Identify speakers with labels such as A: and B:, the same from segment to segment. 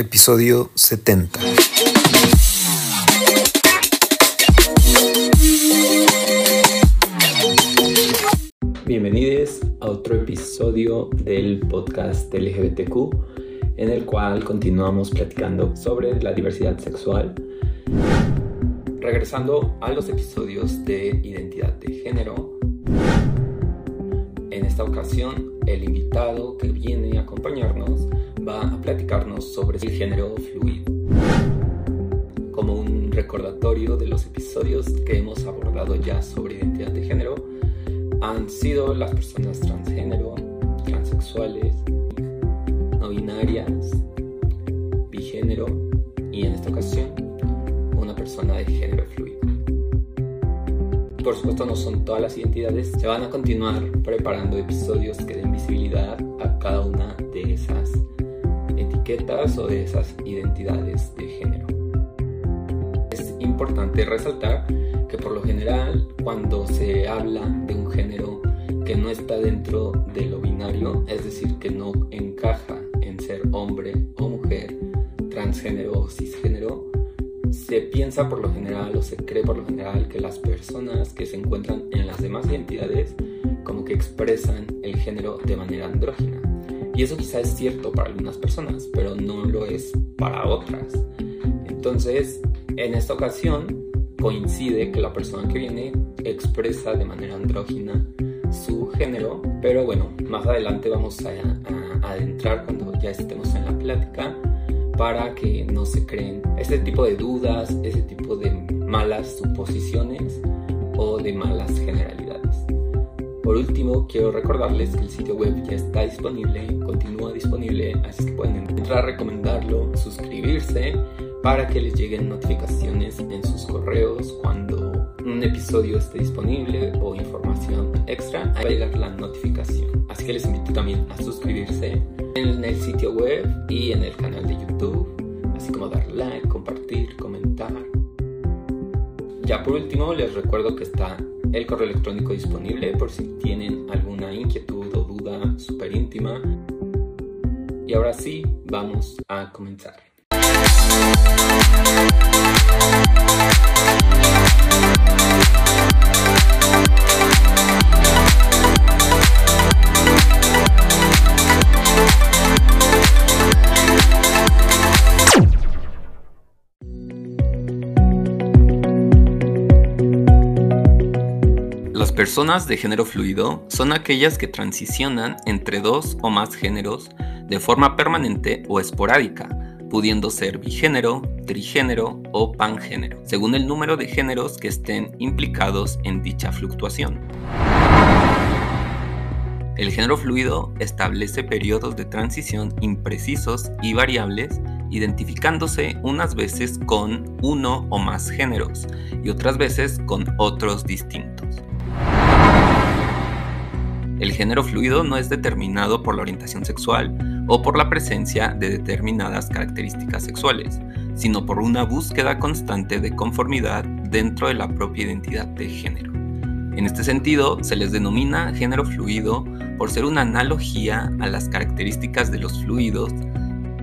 A: episodio 70.
B: Bienvenidos a otro episodio del podcast LGBTQ, en el cual continuamos platicando sobre la diversidad sexual. Regresando a los episodios de identidad de género, en esta ocasión el invitado que viene a acompañarnos va a platicarnos sobre el género fluido. Como un recordatorio de los episodios que hemos abordado ya sobre identidad de género, han sido las personas transgénero, transexuales, no binarias, bigénero y en esta ocasión una persona de género fluido. Por supuesto no son todas las identidades, se van a continuar preparando episodios que den visibilidad a cada una de esas etiquetas o de esas identidades de género. Es importante resaltar que por lo general cuando se habla de un género que no está dentro de lo binario, es decir, que no encaja en ser hombre o mujer, transgénero o cisgénero, se piensa por lo general o se cree por lo general que las personas que se encuentran en las demás identidades como que expresan el género de manera andrógina. Y eso quizá es cierto para algunas personas, pero no lo es para otras. Entonces, en esta ocasión, coincide que la persona que viene expresa de manera andrógina su género, pero bueno, más adelante vamos a, adentrar cuando ya estemos en la plática para que no se creen ese tipo de dudas, ese tipo de malas suposiciones o de malas generalidades. Por último, quiero recordarles que el sitio web ya está disponible, continúa disponible, así que pueden entrar a recomendarlo, suscribirse para que les lleguen notificaciones en sus correos cuando un episodio esté disponible o información extra, va a llegar la notificación. Así que les invito también a suscribirse en el sitio web y en el canal de YouTube, así como dar like, compartir, comentar. Ya por último, les recuerdo que está el correo electrónico disponible por si tienen alguna inquietud o duda súper íntima. Y ahora sí, vamos a comenzar. Personas de género fluido son aquellas que transicionan entre dos o más géneros de forma permanente o esporádica, pudiendo ser bigénero, trigénero o pangénero, según el número de géneros que estén implicados en dicha fluctuación. El género fluido establece periodos de transición imprecisos y variables, identificándose unas veces con uno o más géneros y otras veces con otros distintos. El género fluido no es determinado por la orientación sexual o por la presencia de determinadas características sexuales, sino por una búsqueda constante de conformidad dentro de la propia identidad de género. En este sentido, se les denomina género fluido por ser una analogía a las características de los fluidos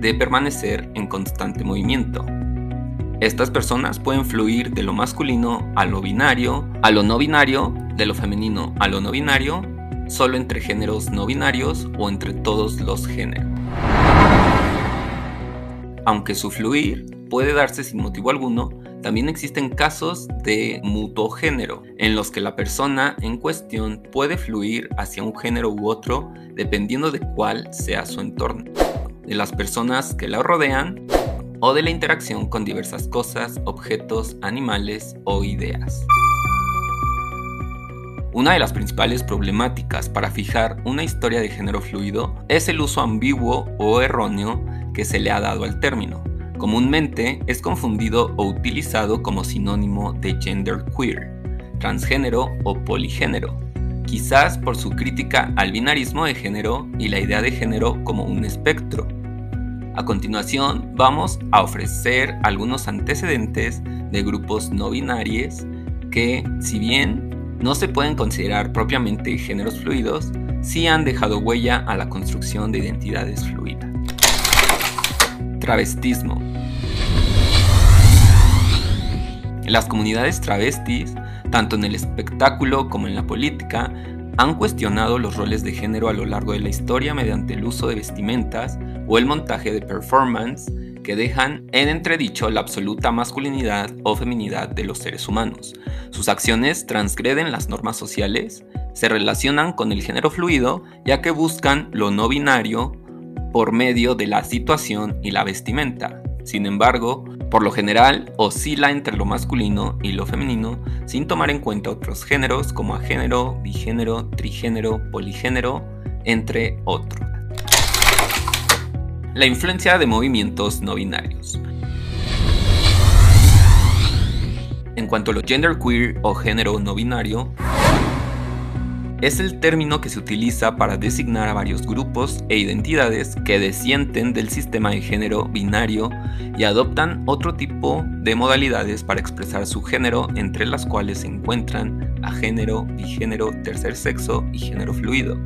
B: de permanecer en constante movimiento. Estas personas pueden fluir de lo masculino a lo binario, a lo no binario, de lo femenino a lo no binario, solo entre géneros no binarios o entre todos los géneros. Aunque su fluir puede darse sin motivo alguno, también existen casos de mutogénero, en los que la persona en cuestión puede fluir hacia un género u otro dependiendo de cuál sea su entorno, de las personas que la rodean o de la interacción con diversas cosas, objetos, animales o ideas. Una de las principales problemáticas para fijar una historia de género fluido es el uso ambiguo o erróneo que se le ha dado al término. Comúnmente es confundido o utilizado como sinónimo de gender queer, transgénero o poligénero, quizás por su crítica al binarismo de género y la idea de género como un espectro. A continuación vamos a ofrecer algunos antecedentes de grupos no binarios que, si bien no se pueden considerar propiamente géneros fluidos, sí han dejado huella a la construcción de identidades fluidas. Travestismo. Las comunidades travestis, tanto en el espectáculo como en la política, han cuestionado los roles de género a lo largo de la historia mediante el uso de vestimentas o el montaje de performance que dejan en entredicho la absoluta masculinidad o feminidad de los seres humanos. Sus acciones transgreden las normas sociales, se relacionan con el género fluido, ya que buscan lo no binario por medio de la situación y la vestimenta. Sin embargo, por lo general, oscila entre lo masculino y lo femenino sin tomar en cuenta otros géneros como agénero, bigénero, trigénero, poligénero, entre otros. La influencia de movimientos no binarios. En cuanto a lo genderqueer o género no binario, es el término que se utiliza para designar a varios grupos e identidades que desienten del sistema de género binario y adoptan otro tipo de modalidades para expresar su género, entre las cuales se encuentran a género, bigénero, tercer sexo y género fluido.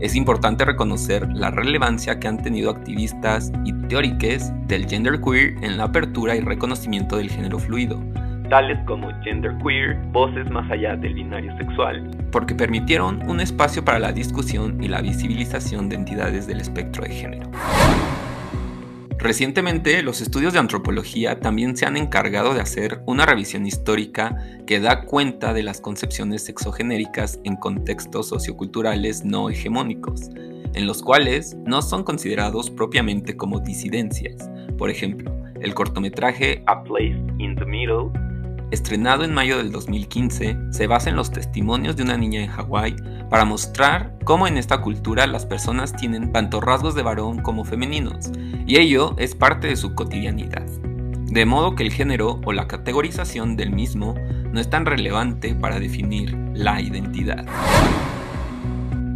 B: Es importante reconocer la relevancia que han tenido activistas y teóricos del genderqueer en la apertura y reconocimiento del género fluido, tales como genderqueer, voces más allá del binario sexual, porque permitieron un espacio para la discusión y la visibilización de entidades del espectro de género. Recientemente, los estudios de antropología también se han encargado de hacer una revisión histórica que da cuenta de las concepciones sexogenéricas en contextos socioculturales no hegemónicos, en los cuales no son considerados propiamente como disidencias. Por ejemplo, el cortometraje A Place in the Middle estrenado en mayo del 2015, se basa en los testimonios de una niña en Hawái para mostrar cómo en esta cultura las personas tienen tanto rasgos de varón como femeninos, y ello es parte de su cotidianidad. De modo que el género o la categorización del mismo no es tan relevante para definir la identidad.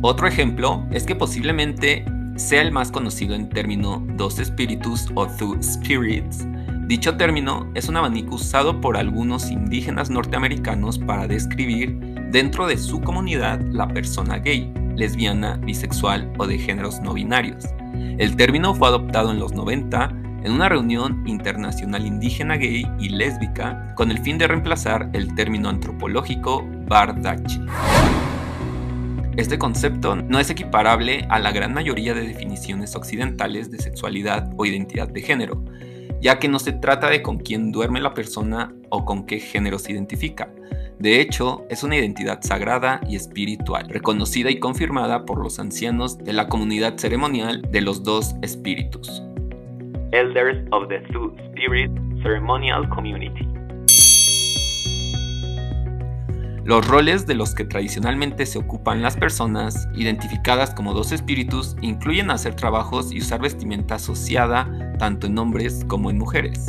B: Otro ejemplo es que posiblemente sea el más conocido en término dos espíritus o two spirits, Dicho término es un abanico usado por algunos indígenas norteamericanos para describir dentro de su comunidad la persona gay, lesbiana, bisexual o de géneros no binarios. El término fue adoptado en los 90 en una reunión internacional indígena gay y lésbica con el fin de reemplazar el término antropológico bardache. Este concepto no es equiparable a la gran mayoría de definiciones occidentales de sexualidad o identidad de género, ya que no se trata de con quién duerme la persona o con qué género se identifica. De hecho, es una identidad sagrada y espiritual, reconocida y confirmada por los ancianos de la comunidad ceremonial de los dos espíritus. Elders of the Two Spirit Ceremonial Community. Los roles de los que tradicionalmente se ocupan las personas, identificadas como dos espíritus, incluyen hacer trabajos y usar vestimenta asociada tanto en hombres como en mujeres.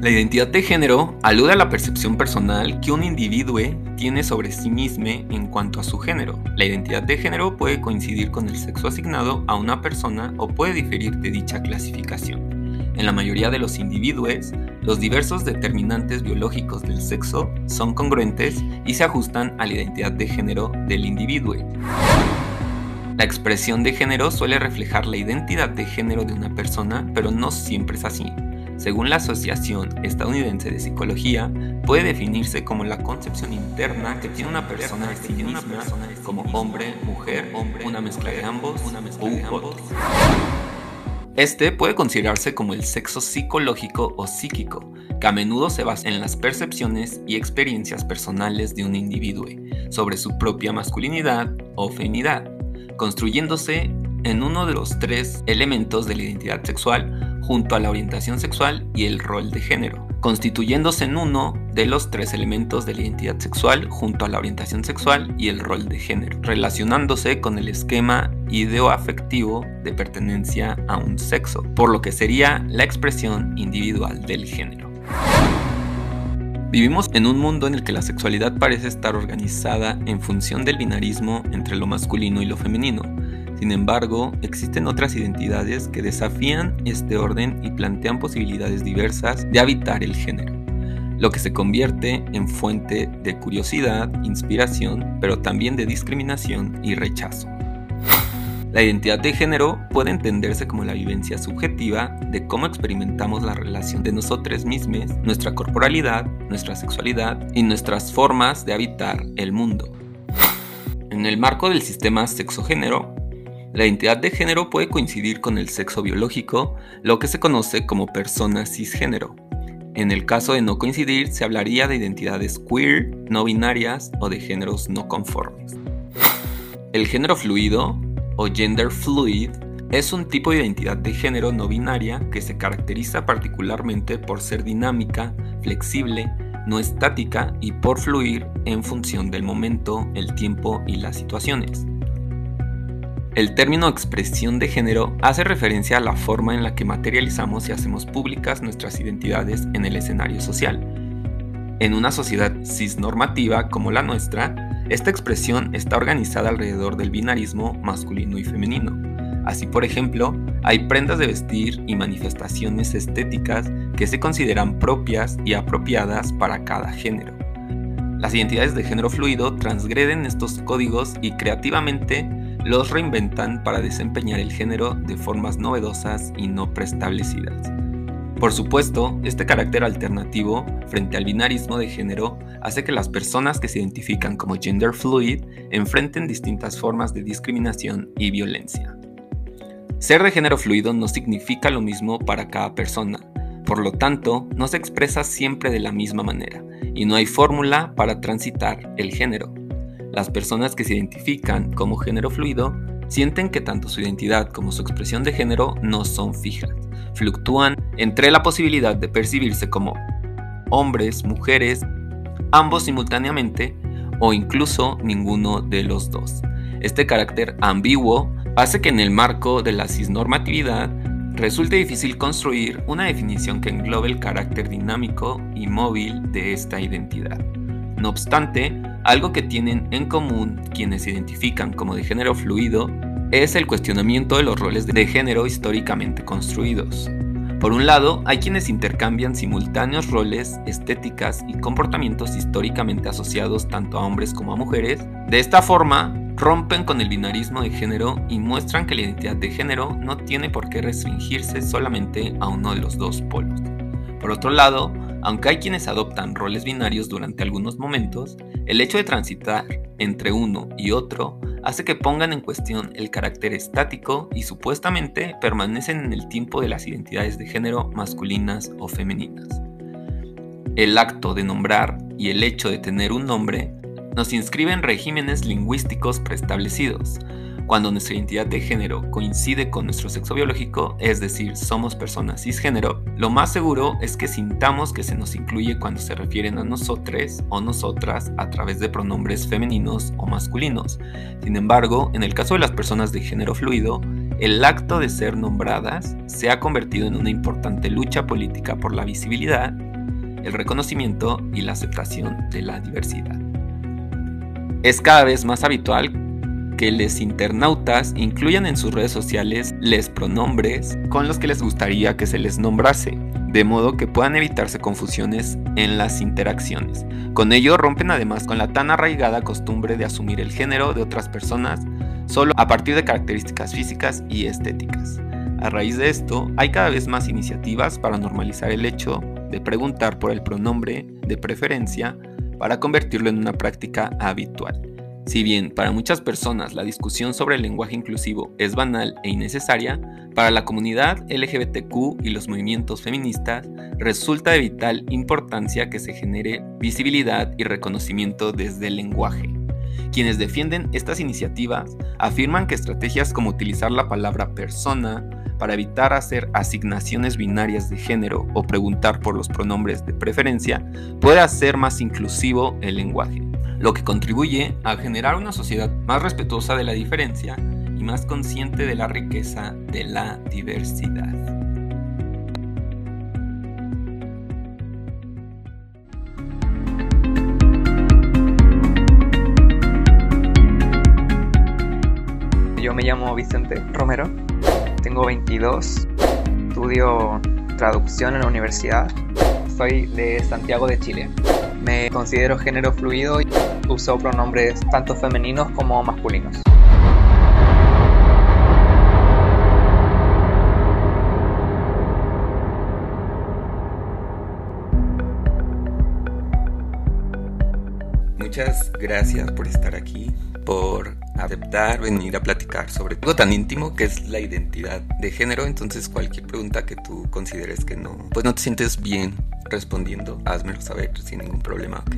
B: La identidad de género alude a la percepción personal que un individuo tiene sobre sí mismo en cuanto a su género. La identidad de género puede coincidir con el sexo asignado a una persona o puede diferir de dicha clasificación. En la mayoría de los individuos, los diversos determinantes biológicos del sexo son congruentes y se ajustan a la identidad de género del individuo. La expresión de género suele reflejar la identidad de género de una persona, pero no siempre es así. Según la Asociación Estadounidense de Psicología, puede definirse como la concepción interna que tiene una persona de sí misma como hombre, mujer, hombre, una mezcla de ambos, una mezcla de ambos. Este puede considerarse como el sexo psicológico o psíquico, que a menudo se basa en las percepciones y experiencias personales de un individuo sobre su propia masculinidad o feminidad, construyéndose en uno de los tres elementos de la identidad sexual junto a la orientación sexual y el rol de género, constituyéndose en uno de los tres elementos de la identidad sexual junto a la orientación sexual y el rol de género, relacionándose con el esquema ideoafectivo de pertenencia a un sexo, por lo que sería la expresión individual del género. Vivimos en un mundo en el que la sexualidad parece estar organizada en función del binarismo entre lo masculino y lo femenino, sin embargo, existen otras identidades que desafían este orden y plantean posibilidades diversas de habitar el género, lo que se convierte en fuente de curiosidad, inspiración, pero también de discriminación y rechazo. La identidad de género puede entenderse como la vivencia subjetiva de cómo experimentamos la relación de nosotros mismos, nuestra corporalidad, nuestra sexualidad y nuestras formas de habitar el mundo. En el marco del sistema sexo-género, la identidad de género puede coincidir con el sexo biológico, lo que se conoce como persona cisgénero. En el caso de no coincidir, se hablaría de identidades queer, no binarias o de géneros no conformes. El género fluido o gender fluid es un tipo de identidad de género no binaria que se caracteriza particularmente por ser dinámica, flexible, no estática y por fluir en función del momento, el tiempo y las situaciones. El término expresión de género hace referencia a la forma en la que materializamos y hacemos públicas nuestras identidades en el escenario social. En una sociedad cisnormativa como la nuestra, esta expresión está organizada alrededor del binarismo masculino y femenino. Así, por ejemplo, hay prendas de vestir y manifestaciones estéticas que se consideran propias y apropiadas para cada género. Las identidades de género fluido transgreden estos códigos y creativamente los reinventan para desempeñar el género de formas novedosas y no preestablecidas. Por supuesto, este carácter alternativo frente al binarismo de género hace que las personas que se identifican como gender fluid enfrenten distintas formas de discriminación y violencia. Ser de género fluido no significa lo mismo para cada persona, por lo tanto, no se expresa siempre de la misma manera, y no hay fórmula para transitar el género. Las personas que se identifican como género fluido sienten que tanto su identidad como su expresión de género no son fijas, fluctúan entre la posibilidad de percibirse como hombres, mujeres, ambos simultáneamente o incluso ninguno de los dos. Este carácter ambiguo hace que en el marco de la cisnormatividad resulte difícil construir una definición que englobe el carácter dinámico y móvil de esta identidad. No obstante, algo que tienen en común quienes se identifican como de género fluido es el cuestionamiento de los roles de género históricamente construidos. Por un lado, hay quienes intercambian simultáneos roles, estéticas y comportamientos históricamente asociados tanto a hombres como a mujeres. De esta forma, rompen con el binarismo de género y muestran que la identidad de género no tiene por qué restringirse solamente a uno de los dos polos. Por otro lado, aunque hay quienes adoptan roles binarios durante algunos momentos, el hecho de transitar entre uno y otro hace que pongan en cuestión el carácter estático y supuestamente permanecen en el tiempo de las identidades de género masculinas o femeninas. El acto de nombrar y el hecho de tener un nombre nos inscribe en regímenes lingüísticos preestablecidos, cuando nuestra identidad de género coincide con nuestro sexo biológico, es decir, somos personas cisgénero, lo más seguro es que sintamos que se nos incluye cuando se refieren a nosotros o nosotras a través de pronombres femeninos o masculinos. Sin embargo, en el caso de las personas de género fluido, el acto de ser nombradas se ha convertido en una importante lucha política por la visibilidad, el reconocimiento y la aceptación de la diversidad. Es cada vez más habitual que los internautas incluyan en sus redes sociales les pronombres con los que les gustaría que se les nombrase, de modo que puedan evitarse confusiones en las interacciones. Con ello rompen además con la tan arraigada costumbre de asumir el género de otras personas solo a partir de características físicas y estéticas. A raíz de esto, hay cada vez más iniciativas para normalizar el hecho de preguntar por el pronombre de preferencia para convertirlo en una práctica habitual. Si bien para muchas personas la discusión sobre el lenguaje inclusivo es banal e innecesaria, para la comunidad LGBTQ y los movimientos feministas resulta de vital importancia que se genere visibilidad y reconocimiento desde el lenguaje. Quienes defienden estas iniciativas afirman que estrategias como utilizar la palabra persona para evitar hacer asignaciones binarias de género o preguntar por los pronombres de preferencia puede hacer más inclusivo el lenguaje lo que contribuye a generar una sociedad más respetuosa de la diferencia y más consciente de la riqueza de la diversidad.
A: Yo me llamo Vicente Romero, tengo 22, estudio traducción en la universidad, soy de Santiago de Chile. Me considero género fluido y uso pronombres tanto femeninos como masculinos.
B: Muchas gracias por estar aquí, por aceptar venir a platicar sobre algo tan íntimo que es la identidad de género. Entonces cualquier pregunta que tú consideres que no, pues no te sientes bien respondiendo, házmelo saber sin ningún problema, ¿ok?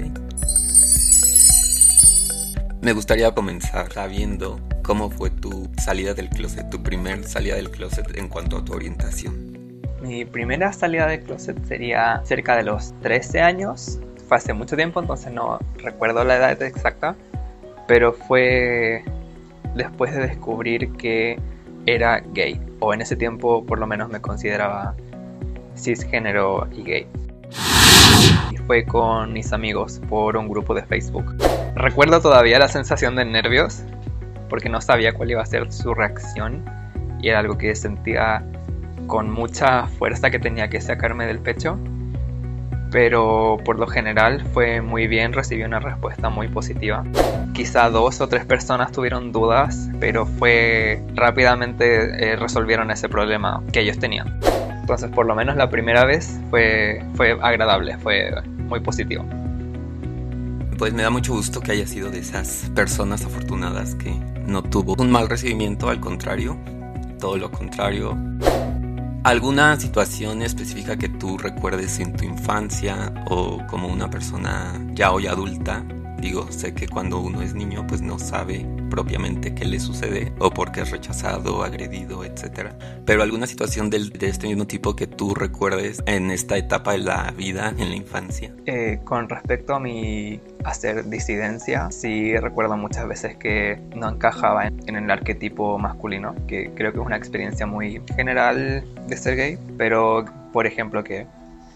B: Me gustaría comenzar sabiendo cómo fue tu salida del closet, tu primer salida del closet en cuanto a tu orientación.
A: Mi primera salida del closet sería cerca de los 13 años. Fue hace mucho tiempo, entonces no recuerdo la edad exacta pero fue después de descubrir que era gay, o en ese tiempo por lo menos me consideraba cisgénero y gay. Y fue con mis amigos por un grupo de Facebook. Recuerdo todavía la sensación de nervios, porque no sabía cuál iba a ser su reacción, y era algo que sentía con mucha fuerza que tenía que sacarme del pecho pero por lo general fue muy bien, recibí una respuesta muy positiva. Quizá dos o tres personas tuvieron dudas, pero fue rápidamente eh, resolvieron ese problema que ellos tenían. Entonces por lo menos la primera vez fue, fue agradable, fue muy positivo.
B: Pues me da mucho gusto que haya sido de esas personas afortunadas que no tuvo un mal recibimiento, al contrario, todo lo contrario, ¿Alguna situación específica que tú recuerdes en tu infancia o como una persona ya hoy adulta Digo, sé que cuando uno es niño pues no sabe propiamente qué le sucede o por qué es rechazado, agredido, etc. Pero alguna situación de, este mismo tipo que tú recuerdes en esta etapa de la vida, en la infancia.
A: Eh, con respecto a mi hacer disidencia, sí recuerdo muchas veces que no encajaba en, en el arquetipo masculino, que creo que es una experiencia muy general de ser gay, pero por ejemplo que,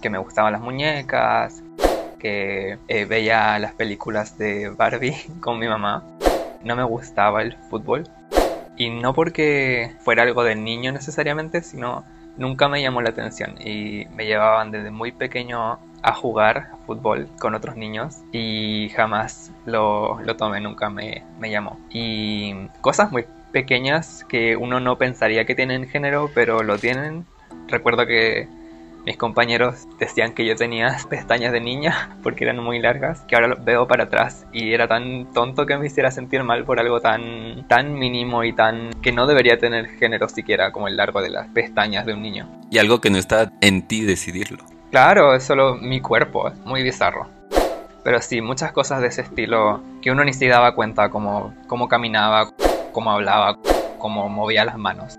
A: que me gustaban las muñecas, que eh, veía las películas de Barbie con mi mamá. No me gustaba el fútbol. Y no porque fuera algo de niño necesariamente, sino nunca me llamó la atención. Y me llevaban desde muy pequeño a jugar fútbol con otros niños y jamás lo, lo tomé, nunca me, me llamó. Y cosas muy pequeñas que uno no pensaría que tienen género, pero lo tienen. Recuerdo que mis compañeros decían que yo tenía pestañas de niña porque eran muy largas, que ahora los veo para atrás y era tan tonto que me hiciera sentir mal por algo tan, tan mínimo y tan que no debería tener género siquiera como el largo de las pestañas de un niño.
B: Y algo que no está en ti decidirlo.
A: Claro, es solo mi cuerpo, es muy bizarro. Pero sí, muchas cosas de ese estilo que uno ni se daba cuenta, como cómo caminaba, cómo hablaba, cómo movía las manos.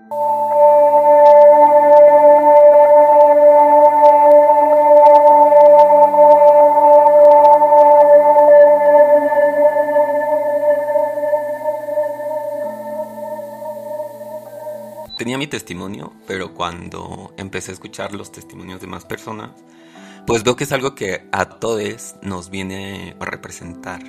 B: Tenía mi testimonio, pero cuando empecé a escuchar los testimonios de más personas, pues veo que es algo que a todos nos viene a representar.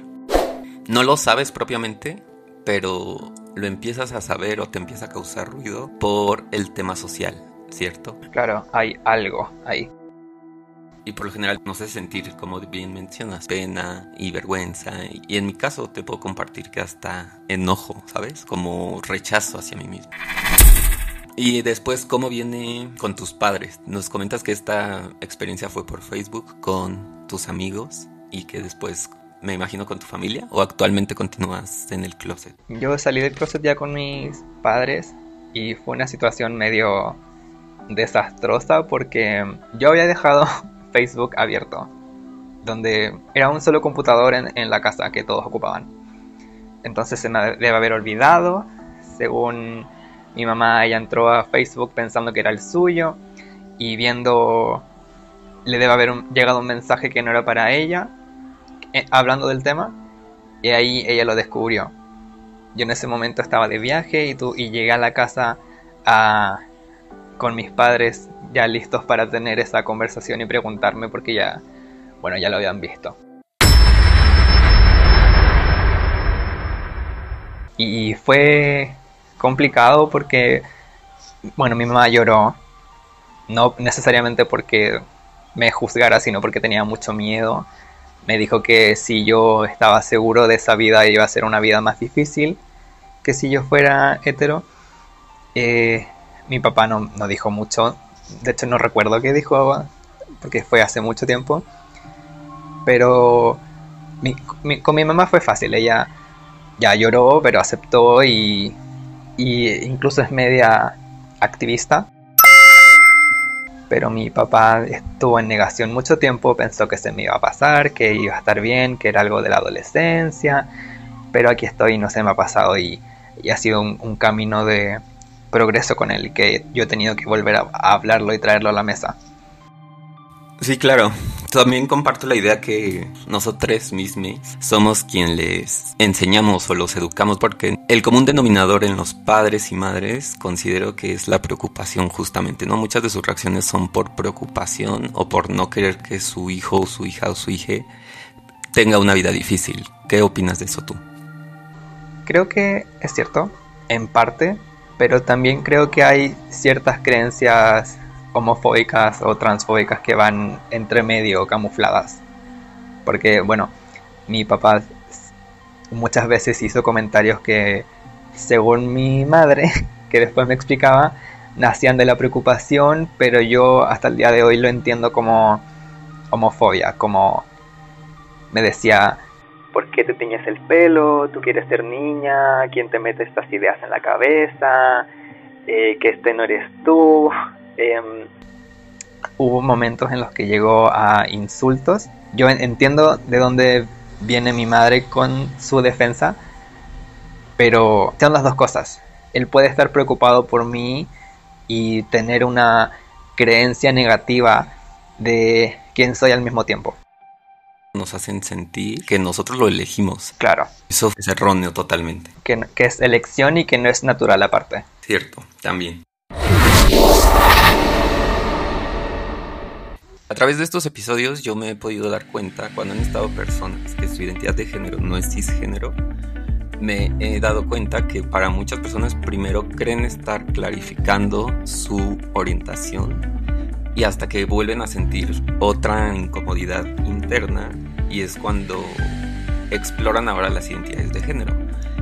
B: No lo sabes propiamente, pero lo empiezas a saber o te empieza a causar ruido por el tema social, ¿cierto?
A: Claro, hay algo ahí.
B: Y por lo general no sé sentir, como bien mencionas, pena y vergüenza. Y en mi caso te puedo compartir que hasta enojo, ¿sabes? Como rechazo hacia mí mismo. Y después, ¿cómo viene con tus padres? Nos comentas que esta experiencia fue por Facebook con tus amigos y que después, me imagino, con tu familia o actualmente continúas en el closet.
A: Yo salí del closet ya con mis padres y fue una situación medio desastrosa porque yo había dejado Facebook abierto, donde era un solo computador en, en la casa que todos ocupaban. Entonces se me debe haber olvidado, según mi mamá, ella entró a Facebook pensando que era el suyo y viendo, le debe haber llegado un mensaje que no era para ella, eh, hablando del tema, y ahí ella lo descubrió. Yo en ese momento estaba de viaje y, y llegué a la casa con mis padres ya listos para tener esa conversación y preguntarme porque ya, bueno, ya lo habían visto. Y fue complicado porque, bueno, mi mamá lloró, no necesariamente porque me juzgara, sino porque tenía mucho miedo. Me dijo que si yo estaba seguro de esa vida iba a ser una vida más difícil que si yo fuera hetero. Eh, mi papá no, no, dijo mucho, de hecho no recuerdo qué dijo, porque fue hace mucho tiempo. Pero con mi mamá fue fácil, ella ya lloró, pero aceptó y, y incluso es media activista. Pero mi papá estuvo en negación mucho tiempo, pensó que se me iba a pasar, que iba a estar bien, que era algo de la adolescencia. Pero aquí estoy y no se me ha pasado y, ha sido un, camino de progreso con él que yo he tenido que volver a hablarlo y traerlo a la mesa.
B: Sí, claro. También comparto la idea que nosotros mismos somos quien les enseñamos o los educamos porque el común denominador en los padres y madres considero que es la preocupación justamente, ¿no? Muchas de sus reacciones son por preocupación o por no querer que su hijo su hija o su hija tenga una vida difícil. ¿Qué opinas de eso tú?
A: Creo que es cierto, en parte, pero también creo que hay ciertas creencias homofóbicas o transfóbicas que van entre medio camufladas. Porque, bueno, mi papá muchas veces hizo comentarios que, según mi madre, que después me explicaba, nacían de la preocupación, pero yo hasta el día de hoy lo entiendo como homofobia, como me decía, ¿por qué te tiñes el pelo? ¿Tú quieres ser niña? ¿Quién te mete estas ideas en la cabeza? Eh, que este no eres tú. Em, hubo momentos en los que llegó a insultos. Yo entiendo de dónde viene mi madre con su defensa, pero son las dos cosas. Él puede estar preocupado por mí y tener una creencia negativa de quién soy al mismo tiempo.
B: Nos hacen sentir que nosotros lo elegimos.
A: Claro.
B: Eso es erróneo totalmente.
A: Que, que es elección y que no es natural aparte.
B: Cierto, también. A través de estos episodios yo me he podido dar cuenta cuando han estado personas que su identidad de género no es cisgénero, me he dado cuenta que para muchas personas primero creen estar clarificando su orientación y hasta que vuelven a sentir otra incomodidad interna y es cuando exploran ahora las identidades de género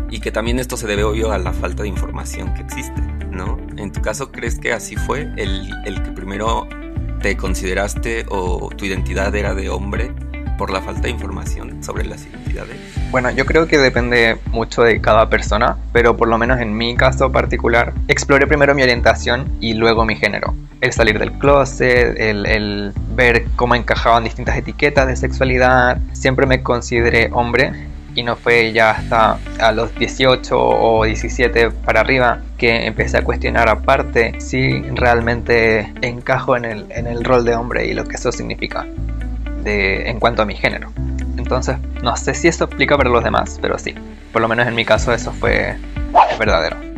B: y que también esto se debe obvio a la falta de información que existe, ¿no? En tu caso, ¿crees que así fue el, el que primero te consideraste o tu identidad era de hombre por la falta de información sobre las identidades?
A: Bueno, yo creo que depende mucho de cada persona, pero por lo menos en mi caso particular, exploré primero mi orientación y luego mi género. El salir del closet, el, el ver cómo encajaban distintas etiquetas de sexualidad. Siempre me consideré hombre y no fue ya hasta a los 18 o 17 para arriba que empecé a cuestionar aparte si realmente encajo en el, en el rol de hombre y lo que eso significa de, en cuanto a mi género. Entonces, no sé si eso explica para los demás, pero sí, por lo menos en mi caso eso fue verdadero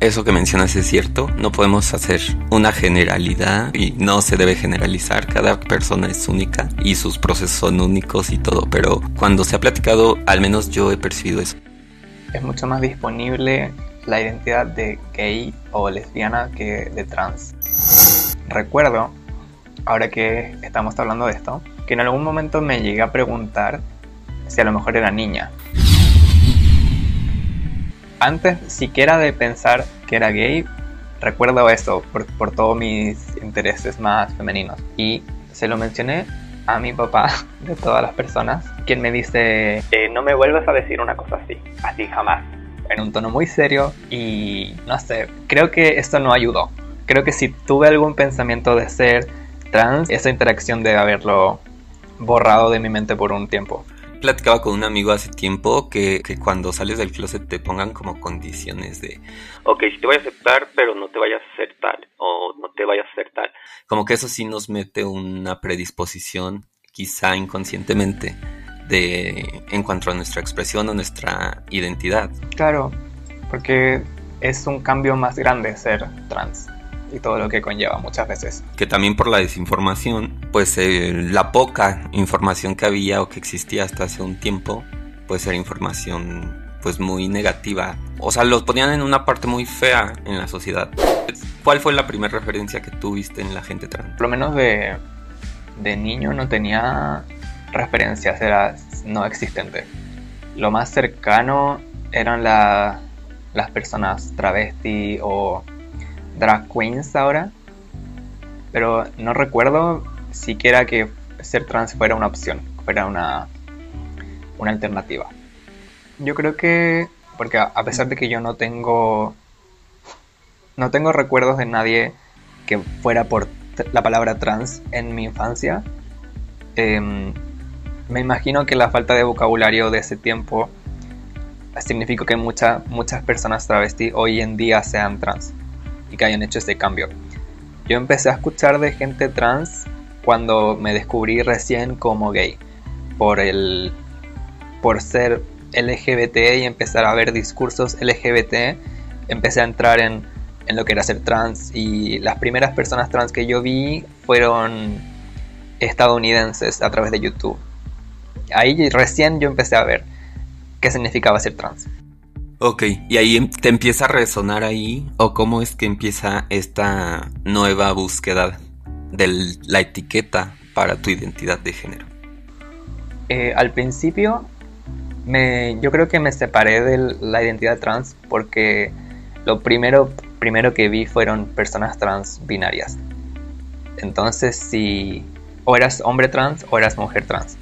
B: eso que mencionas es cierto, no podemos hacer una generalidad y no se debe generalizar, cada persona es única y sus procesos son únicos y todo, pero cuando se ha platicado, al menos yo he percibido eso.
A: Es mucho más disponible la identidad de gay o lesbiana que de trans. Recuerdo, ahora que estamos hablando de esto, que en algún momento me llegué a preguntar si a lo mejor era niña antes siquiera de pensar que era gay, recuerdo eso por, todos mis intereses más femeninos. Y se lo mencioné a mi papá, de todas las personas, quien me dice, eh, no me vuelvas a decir una cosa así, así jamás. En un tono muy serio y no sé, creo que esto no ayudó. Creo que si tuve algún pensamiento de ser trans, esa interacción debe haberlo borrado de mi mente por un tiempo
B: platicaba con un amigo hace tiempo que, cuando sales del closet te pongan como condiciones de, ok, si te voy a aceptar, pero no te vayas a hacer tal, o no te vayas a hacer tal. Como que eso sí nos mete una predisposición, quizá inconscientemente, de en cuanto a nuestra expresión o nuestra identidad.
A: Claro, porque es un cambio más grande ser trans y todo lo que conlleva muchas veces.
B: Que también por la desinformación, pues eh, la poca información que había o que existía hasta hace un tiempo, pues era información pues muy negativa. O sea, los ponían en una parte muy fea en la sociedad. ¿Cuál fue la primera referencia que tuviste en la gente trans?
A: Por lo menos de, de niño no tenía referencias, era no existente. Lo más cercano eran las personas travesti o drag queens ahora, pero no recuerdo siquiera que ser trans fuera una opción. fuera una, una alternativa. Yo creo que, porque a pesar de que yo no tengo, no tengo recuerdos de nadie que fuera por la palabra trans en mi infancia, em, me imagino que la falta de vocabulario de ese tiempo significó que muchas personas travesti hoy en día sean trans y que hayan hecho ese cambio. Yo empecé a escuchar de gente trans cuando me descubrí recién como gay, por el por ser LGBT y empezar a ver discursos LGBT, empecé a entrar en, en lo que era ser trans y las primeras personas trans que yo vi fueron estadounidenses a través de YouTube. Ahí recién yo empecé a ver qué significaba ser trans.
B: Ok, y ahí em, te empieza a resonar ahí, o cómo es que empieza esta nueva búsqueda de la etiqueta para tu identidad de género.
A: Eh, al principio, me, yo creo que me separé de la identidad trans porque lo primero, primero que vi fueron personas trans binarias. Entonces, si o eras hombre trans o eras mujer trans.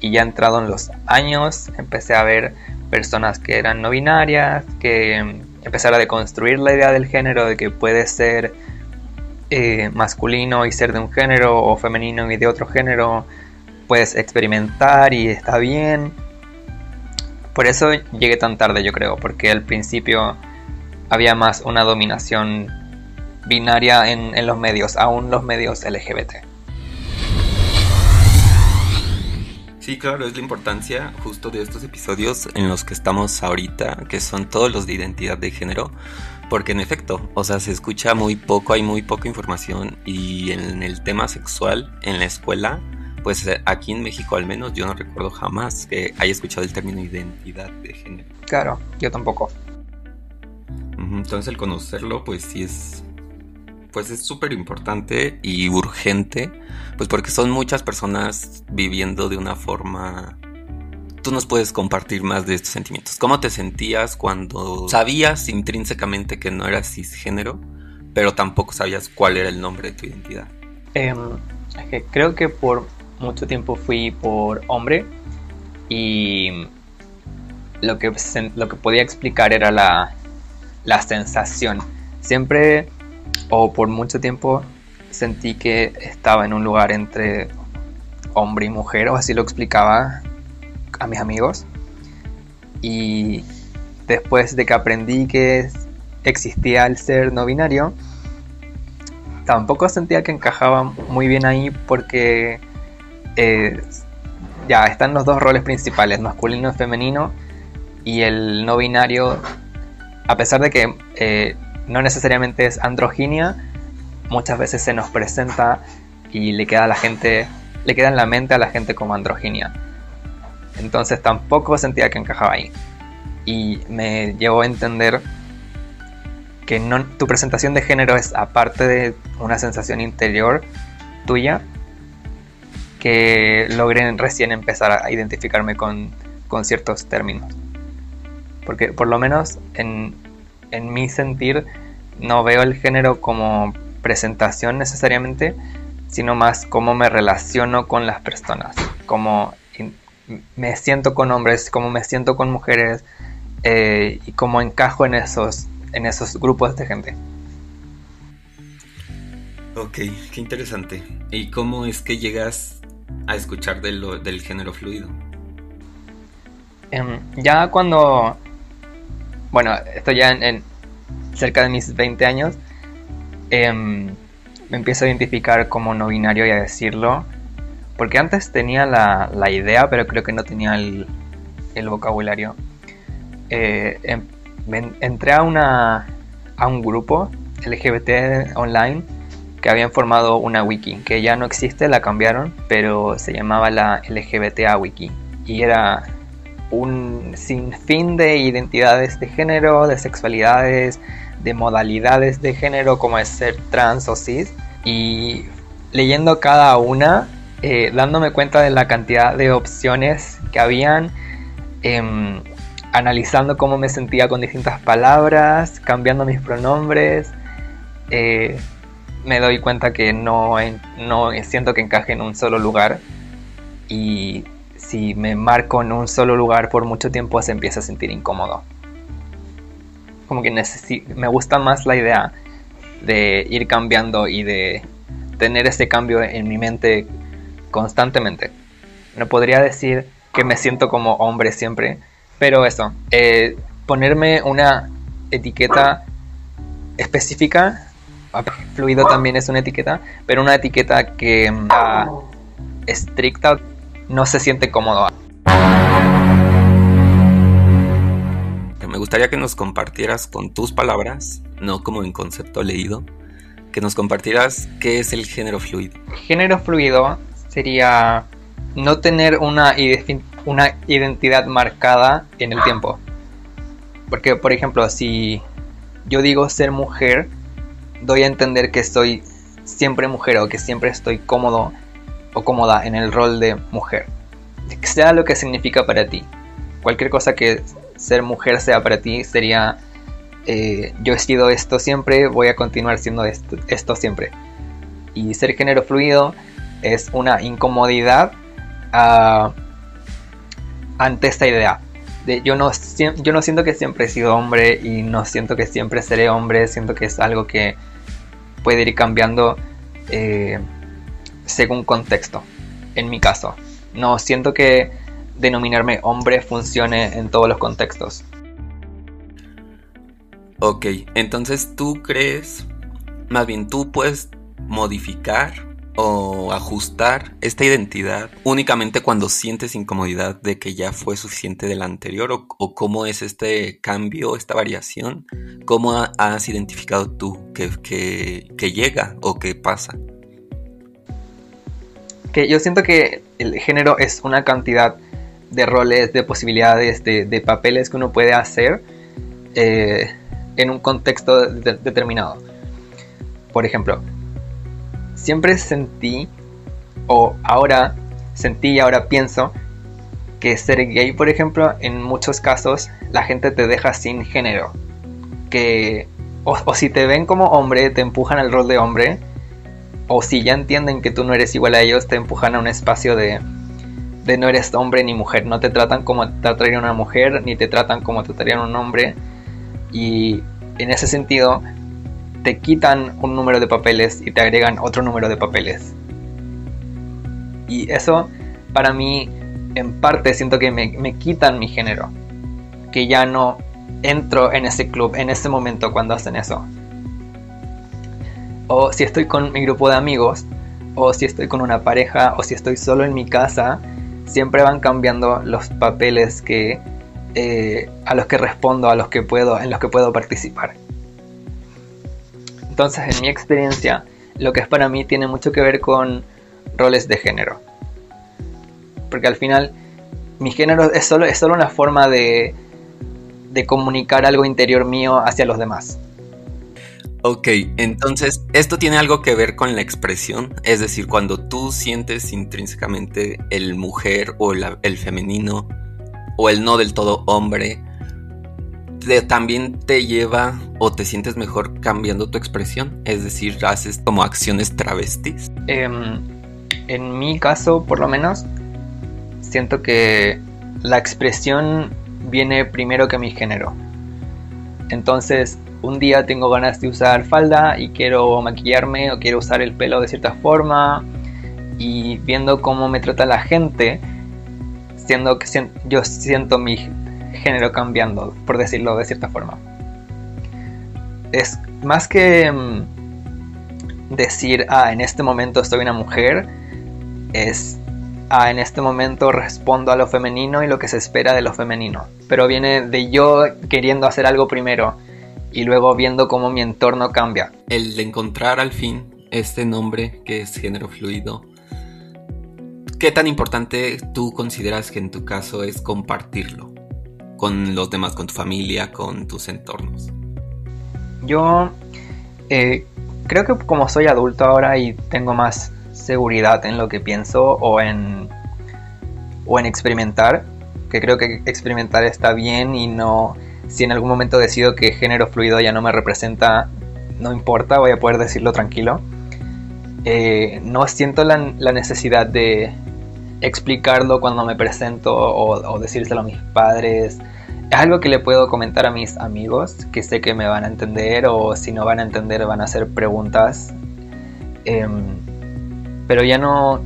A: Y ya entrado en los años, empecé a ver personas que eran no binarias, que mm, empezar a deconstruir la idea del género, de que puede ser eh, masculino y ser de un género, o femenino y de otro género, puedes experimentar y está bien. Por eso llegué tan tarde, yo creo, porque al principio había más una dominación binaria en, en los medios, aún los medios LGBT.
B: Sí, claro, es la importancia justo de estos episodios en los que estamos ahorita, que son todos los de identidad de género, porque en efecto, o sea, se escucha muy poco, hay muy poca información y en el tema sexual en la escuela, pues eh, aquí en México al menos yo no recuerdo jamás que haya escuchado el término identidad de género.
A: Claro, yo tampoco.
B: Entonces el conocerlo pues sí es pues es súper importante y urgente, pues porque son muchas personas viviendo de una forma... Tú nos puedes compartir más de estos sentimientos. ¿Cómo te sentías cuando sabías intrínsecamente que no eras cisgénero, pero tampoco sabías cuál era el nombre de tu identidad?
A: Em, creo que por mucho tiempo fui por hombre y lo que, lo que podía explicar era la, la sensación. Siempre o por mucho tiempo sentí que estaba en un lugar entre hombre y mujer, o así lo explicaba a mis amigos. Y después de que aprendí que existía el ser no binario, tampoco sentía que encajaba muy bien ahí porque eh, ya están los dos roles principales, masculino y femenino, y el no binario, a pesar de que eh, no necesariamente es androginia, muchas veces se nos presenta y le queda a la gente, le queda en la mente a la gente como androginia. Entonces tampoco sentía que encajaba ahí. Y me llevó a entender que no, tu presentación de género es aparte de una sensación interior tuya, que logré recién empezar a identificarme con, con ciertos términos. Porque por lo menos en, en mi sentir, no veo el género como presentación necesariamente, sino más cómo me relaciono con las personas, cómo me siento con hombres, cómo me siento con mujeres eh, y cómo encajo en esos, en esos grupos de gente.
B: Ok, qué interesante. ¿Y cómo es que llegas a escuchar del género fluido?
A: Em, ya cuando bueno, estoy ya en, cerca de mis 20 años, em, me empiezo a identificar como no binario y a decirlo, porque antes tenía la, idea, pero creo que no tenía el, vocabulario. Eh, em, entré a, una, a un grupo LGBT online que habían formado una wiki, que ya no existe, la cambiaron, pero se llamaba la LGBTA Wiki. Y era un sinfín de identidades de género, de sexualidades, de modalidades de género como es ser trans o cis. Y leyendo cada una, eh, dándome cuenta de la cantidad de opciones que habían, em, analizando cómo me sentía con distintas palabras, cambiando mis pronombres, eh, me doy cuenta que no, no siento que encaje en un solo lugar y si me marco en un solo lugar por mucho tiempo se empieza a sentir incómodo. Como que me gusta más la idea de ir cambiando y de tener ese cambio en mi mente constantemente. No podría decir que me siento como hombre siempre, pero eso, eh, ponerme una etiqueta específica, fluido también es una etiqueta, pero una etiqueta que estricta no se siente cómodo.
B: Me gustaría que nos compartieras con tus palabras, no como en concepto leído, que nos compartieras qué es el género fluido.
A: Género fluido sería no tener una, una identidad marcada en el tiempo. Porque, por ejemplo, si yo digo ser mujer, doy a entender que soy siempre mujer o que siempre estoy cómodo o cómoda en el rol de mujer. Sea lo que significa para ti. Cualquier cosa que ser mujer sea para ti sería eh, yo he sido esto siempre, voy a continuar siendo esto, siempre. Y ser género fluido es una incomodidad ah, ante esta idea. De, yo, no, yo no siento que siempre he sido hombre y no siento que siempre seré hombre, siento que es algo que puede ir cambiando eh, según contexto, en mi caso. No siento que denominarme hombre funcione en todos los contextos.
B: Ok, entonces tú crees, más bien tú puedes modificar o ajustar esta identidad únicamente cuando sientes incomodidad de que ya fue suficiente de la anterior o, cómo es este cambio, esta variación, cómo has identificado tú que, que llega o que pasa.
A: Que yo siento que el género es una cantidad de roles, de posibilidades, de, papeles que uno puede hacer. Eh, en un contexto determinado. Por ejemplo, siempre sentí, o ahora sentí y ahora pienso, que ser gay, por ejemplo, en muchos casos la gente te deja sin género. Que o, si te ven como hombre, te empujan al rol de hombre. O si ya entienden que tú no eres igual a ellos, te empujan a un espacio de, de no eres hombre ni mujer. No te tratan como te trataría una mujer, ni te tratan como te trataría un hombre y en ese sentido te quitan un número de papeles y te agregan otro número de papeles. Y eso para mí en parte siento que me, quitan mi género. Que ya no entro en ese club en ese momento cuando hacen eso. O si estoy con mi grupo de amigos, o si estoy con una pareja, o si estoy solo en mi casa, siempre van cambiando los papeles que eh, a los que respondo, a los que puedo, en los que puedo participar. Entonces, en mi experiencia, lo que es para mí tiene mucho que ver con roles de género. Porque al final, mi género es solo, es solo una forma de, de comunicar algo interior mío hacia los demás.
B: Ok, entonces esto tiene algo que ver con la expresión, es decir, cuando tú sientes intrínsecamente el mujer o el femenino, o el no del todo hombre, también te lleva o te sientes mejor cambiando tu expresión, es decir, haces como acciones travestis.
A: Em, en mi caso, por lo menos, siento que la expresión viene primero que mi género. Entonces, un día tengo ganas de usar falda y quiero maquillarme o quiero usar el pelo de cierta forma y viendo cómo me trata la gente, que yo siento mi género cambiando, por decirlo de cierta forma. Es más que mm, decir, ah, en este momento estoy una mujer, es, ah, en este momento respondo a lo femenino y lo que se espera de lo femenino. Pero viene de yo queriendo hacer algo primero y luego viendo cómo mi entorno cambia.
B: El de encontrar al fin este nombre que es género fluido ¿Qué tan importante tú consideras que en tu caso es compartirlo con los demás, con tu familia, con tus entornos?
A: Yo eh, creo que como soy adulto ahora y tengo más seguridad en lo que pienso o en, o en experimentar, que creo que experimentar está bien y no, si en algún momento decido que género fluido ya no me representa, no importa, voy a poder decirlo tranquilo. Eh, no siento la, necesidad de, explicarlo cuando me presento o, decírselo a mis padres. Es algo que le puedo comentar a mis amigos, que sé que me van a entender o si no van a entender van a hacer preguntas. Em, pero ya no,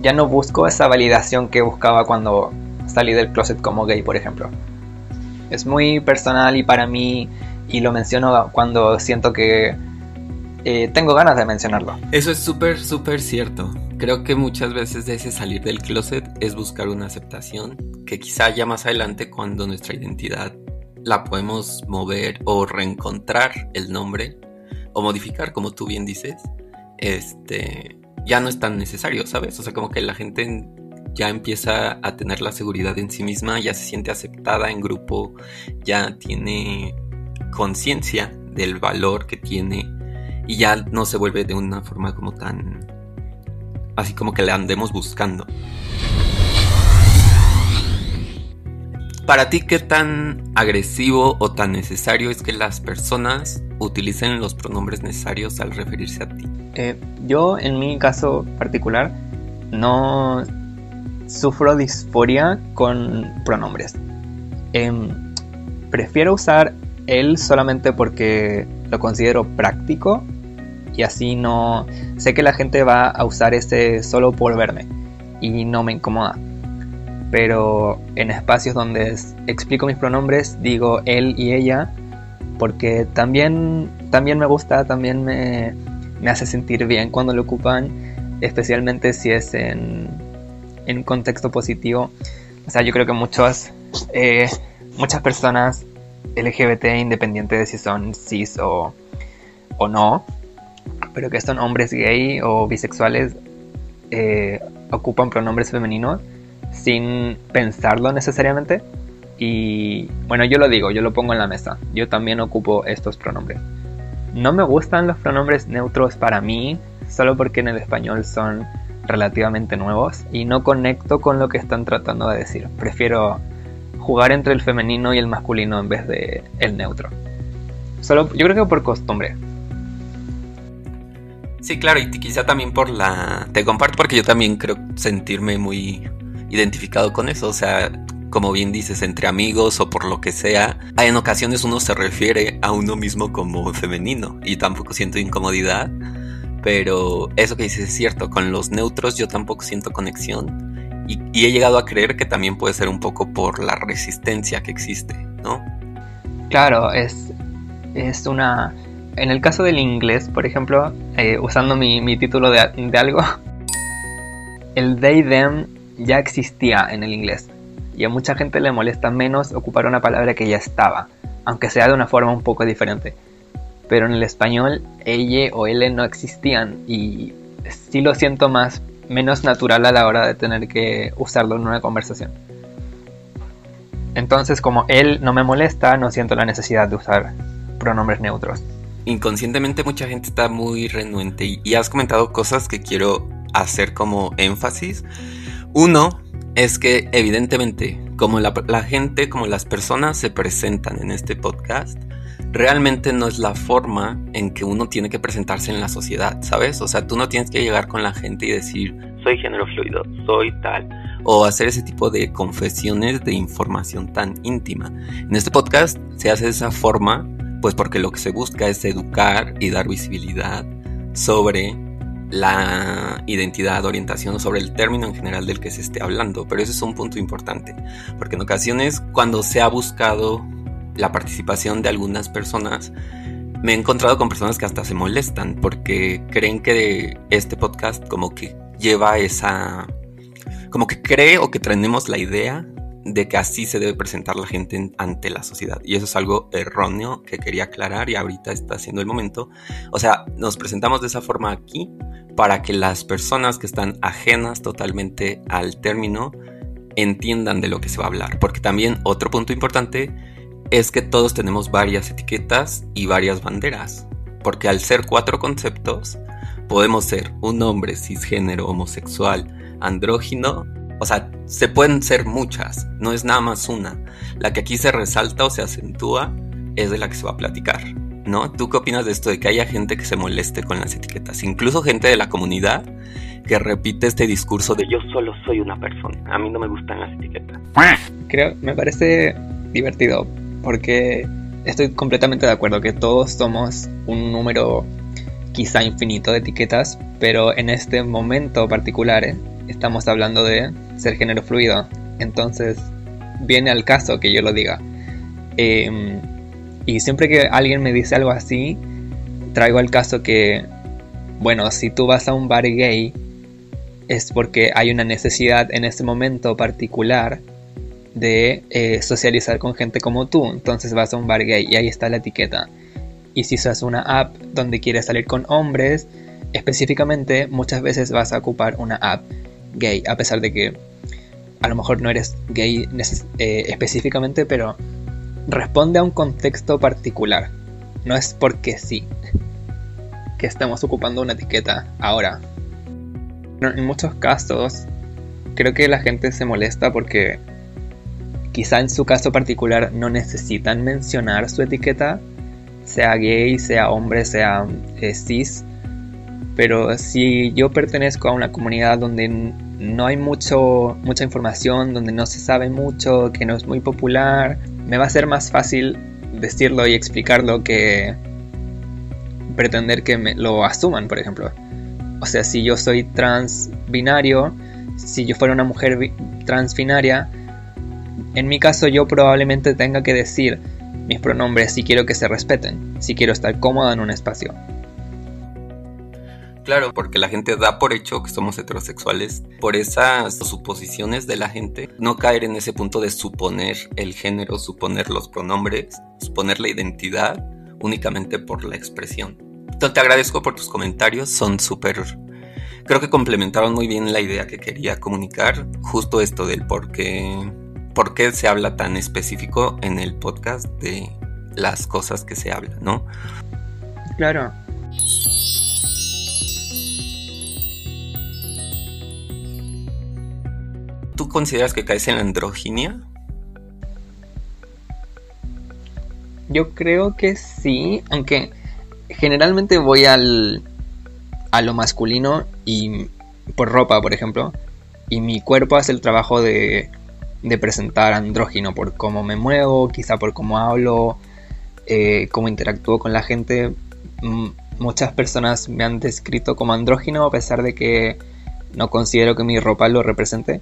A: ya no busco esa validación que buscaba cuando salí del closet como gay, por ejemplo. Es muy personal y para mí, y lo menciono cuando siento que eh, tengo ganas de mencionarlo.
B: Eso es súper, súper cierto. Creo que muchas veces de ese salir del closet es buscar una aceptación que quizá ya más adelante cuando nuestra identidad la podemos mover o reencontrar el nombre o modificar, como tú bien dices, este, ya no es tan necesario, ¿sabes? O sea, como que la gente ya empieza a tener la seguridad en sí misma, ya se siente aceptada en grupo, ya tiene conciencia del valor que tiene y ya no se vuelve de una forma como tan... así como que le andemos buscando. Para ti, ¿qué tan agresivo o tan necesario es que las personas utilicen los pronombres necesarios al referirse a ti?
A: Eh, yo, en mi caso particular, no sufro disforia con pronombres. Em, prefiero usar él solamente porque lo considero práctico y así no sé que la gente va a usar ese solo por verme y no me incomoda. Pero en espacios donde explico mis pronombres digo él y ella porque también, también me gusta, también me, hace sentir bien cuando lo ocupan, especialmente si es en, en contexto positivo. O sea, yo creo que muchos, eh, muchas personas LGBT, independiente de si son cis o, o no, pero que son hombres gay o bisexuales, eh, ocupan pronombres femeninos sin pensarlo necesariamente. Y bueno, yo lo digo, yo lo pongo en la mesa. Yo también ocupo estos pronombres. No me gustan los pronombres neutros para mí, solo porque en el español son relativamente nuevos y no conecto con lo que están tratando de decir. Prefiero jugar entre el femenino y el masculino en vez de el neutro. Solo, yo creo que por costumbre.
B: Sí, claro, y quizá también por la... Te comparto porque yo también creo sentirme muy identificado con eso. O sea, como bien dices, entre amigos o por lo que sea, en ocasiones uno se refiere a uno mismo como femenino y tampoco siento incomodidad. Pero eso que dices es cierto, con los neutros yo tampoco siento conexión. Y, he llegado a creer que también puede ser un poco por la resistencia que existe, ¿no?
A: Claro, es, es una en el caso del inglés, por ejemplo, eh, usando mi, título de, algo, el they, them ya existía en el inglés. Y a mucha gente le molesta menos ocupar una palabra que ya estaba, aunque sea de una forma un poco diferente. Pero en el español, ella o él no existían y sí lo siento más, menos natural a la hora de tener que usarlo en una conversación. Entonces, como él no me molesta, no siento la necesidad de usar pronombres neutros
B: inconscientemente mucha gente está muy renuente y, has comentado cosas que quiero hacer como énfasis. Uno es que evidentemente como la, la, gente, como las personas se presentan en este podcast, realmente no es la forma en que uno tiene que presentarse en la sociedad, ¿sabes? O sea, tú no tienes que llegar con la gente y decir, soy género fluido, soy tal, o hacer ese tipo de confesiones de información tan íntima. En este podcast se hace de esa forma pues porque lo que se busca es educar y dar visibilidad sobre la identidad, orientación sobre el término en general del que se esté hablando. Pero ese es un punto importante, porque en ocasiones cuando se ha buscado la participación de algunas personas, me he encontrado con personas que hasta se molestan porque creen que este podcast como que lleva esa... como que cree o que tenemos la idea de que así se debe presentar la gente ante la sociedad. Y eso es algo erróneo que quería aclarar y ahorita está siendo el momento. O sea, nos presentamos de esa forma aquí para que las personas que están ajenas totalmente al término entiendan de lo que se va a hablar. Porque también otro punto importante es que todos tenemos varias etiquetas y varias banderas. Porque al ser cuatro conceptos, podemos ser un hombre cisgénero, homosexual, andrógino o sea, se pueden ser muchas, no es nada más una. La que aquí se resalta o se acentúa es de la que se va a platicar. ¿no? ¿Tú qué opinas de esto de que haya gente que se moleste con las etiquetas? Incluso gente de la comunidad que repite este discurso de yo solo soy una persona, a mí no me gustan las etiquetas.
A: Creo, me parece divertido porque estoy completamente de acuerdo que todos somos un número quizá infinito de etiquetas, pero en este momento particular eh, estamos hablando de ser género fluido. Entonces viene al caso que yo lo diga. Em, y siempre que alguien me dice algo así, traigo al caso que, bueno, si tú vas a un bar gay, es porque hay una necesidad en ese momento particular de eh, socializar con gente como tú. Entonces vas a un bar gay y ahí está la etiqueta. Y si usas una app donde quieres salir con hombres, específicamente muchas veces vas a ocupar una app gay, a pesar de que a lo mejor no eres gay eh, específicamente, pero responde a un contexto particular. No es porque sí que estamos ocupando una etiqueta ahora. En muchos casos, creo que la gente se molesta porque quizá en su caso particular no necesitan mencionar su etiqueta, sea gay, sea hombre, sea eh, cis. Pero si yo pertenezco a una comunidad donde no hay mucho, mucha información, donde no se sabe mucho, que no es muy popular, me va a ser más fácil decirlo y explicarlo que pretender que me lo asuman, por ejemplo. O sea, si yo soy trans binario, si yo fuera una mujer trans binaria, en mi caso yo probablemente tenga que decir mis pronombres si quiero que se respeten, si quiero estar cómoda en un espacio.
B: Claro, porque la gente da por hecho que somos heterosexuales por esas suposiciones de la gente. No caer en ese punto de suponer el género, suponer los pronombres, suponer la identidad únicamente por la expresión. Entonces te agradezco por tus comentarios, son súper... Creo que complementaron muy bien la idea que quería comunicar, justo esto del por qué, por qué se habla tan específico en el podcast de las cosas que se hablan, ¿no?
A: Claro,
B: ¿Tú consideras que caes en la androginia?
A: Yo creo que sí, aunque generalmente voy al a lo masculino y por ropa, por ejemplo, y mi cuerpo hace el trabajo de, de presentar andrógino por cómo me muevo, quizá por cómo hablo, eh, cómo interactúo con la gente. muchas personas me han descrito como andrógino a pesar de que no considero que mi ropa lo represente.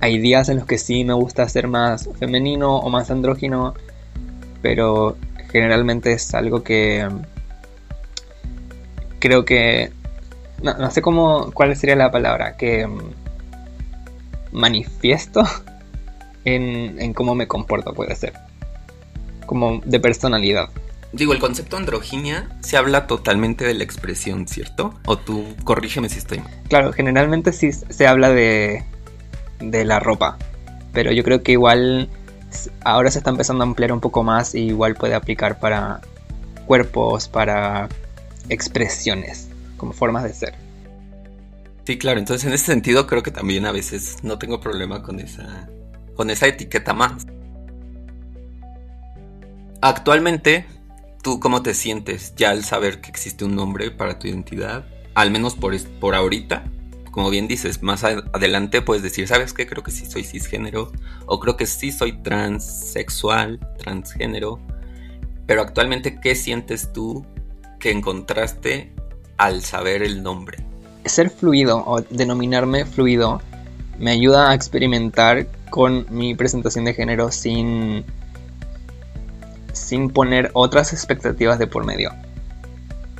A: Hay días en los que sí me gusta ser más femenino o más andrógino, pero generalmente es algo que creo que no, sé cómo cuál sería la palabra que mm, manifiesto en, en cómo me comporto puede ser como de personalidad
B: Digo, el concepto androginia se habla totalmente de la expresión, ¿cierto? O tú corrígeme si estoy mal.
A: Claro, generalmente sí se habla de, de la ropa. Pero yo creo que igual ahora se está empezando a ampliar un poco más y igual puede aplicar para cuerpos, para expresiones, como formas de ser.
B: Sí, claro, entonces en ese sentido creo que también a veces no tengo problema con esa con esa etiqueta más. Actualmente, ¿tú cómo te sientes ya al saber que existe un nombre para tu identidad? Al menos por, por ahorita como bien dices, más adelante puedes decir, ¿sabes qué? Creo que sí soy cisgénero o creo que sí soy transexual, transgénero. Pero actualmente, ¿qué sientes tú que encontraste al saber el nombre?
A: Ser fluido o denominarme fluido me ayuda a experimentar con mi presentación de género sin, sin poner otras expectativas de por medio.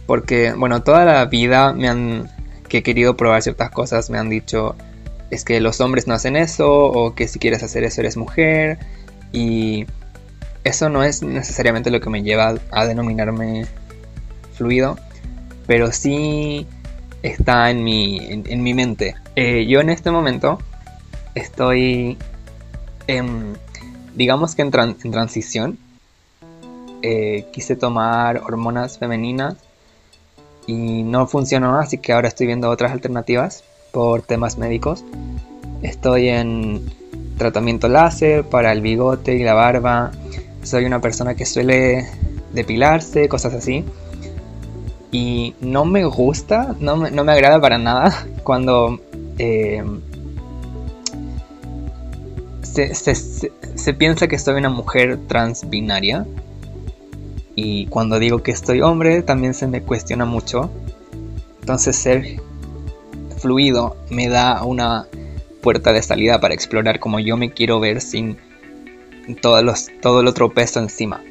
A: Porque, bueno, toda la vida me han que he querido probar ciertas cosas me han dicho es que los hombres no hacen eso o que si quieres hacer eso eres mujer y eso no es necesariamente lo que me lleva a denominarme fluido, pero sí está en mi, en, mi mente. Eh, yo en este momento estoy, digamos que en, transición. Eh, quise tomar hormonas femeninas y no funcionó, así que ahora estoy viendo otras alternativas por temas médicos. Estoy en tratamiento láser para el bigote y la barba. Soy una persona que suele depilarse, cosas así. Y no me gusta, no me, no me agrada para nada cuando eh, se, piensa que soy una mujer trans binaria. Y cuando digo que estoy hombre, también se me cuestiona mucho. Entonces ser fluido me da una puerta de salida para explorar como yo me quiero ver sin los, todo el otro peso encima.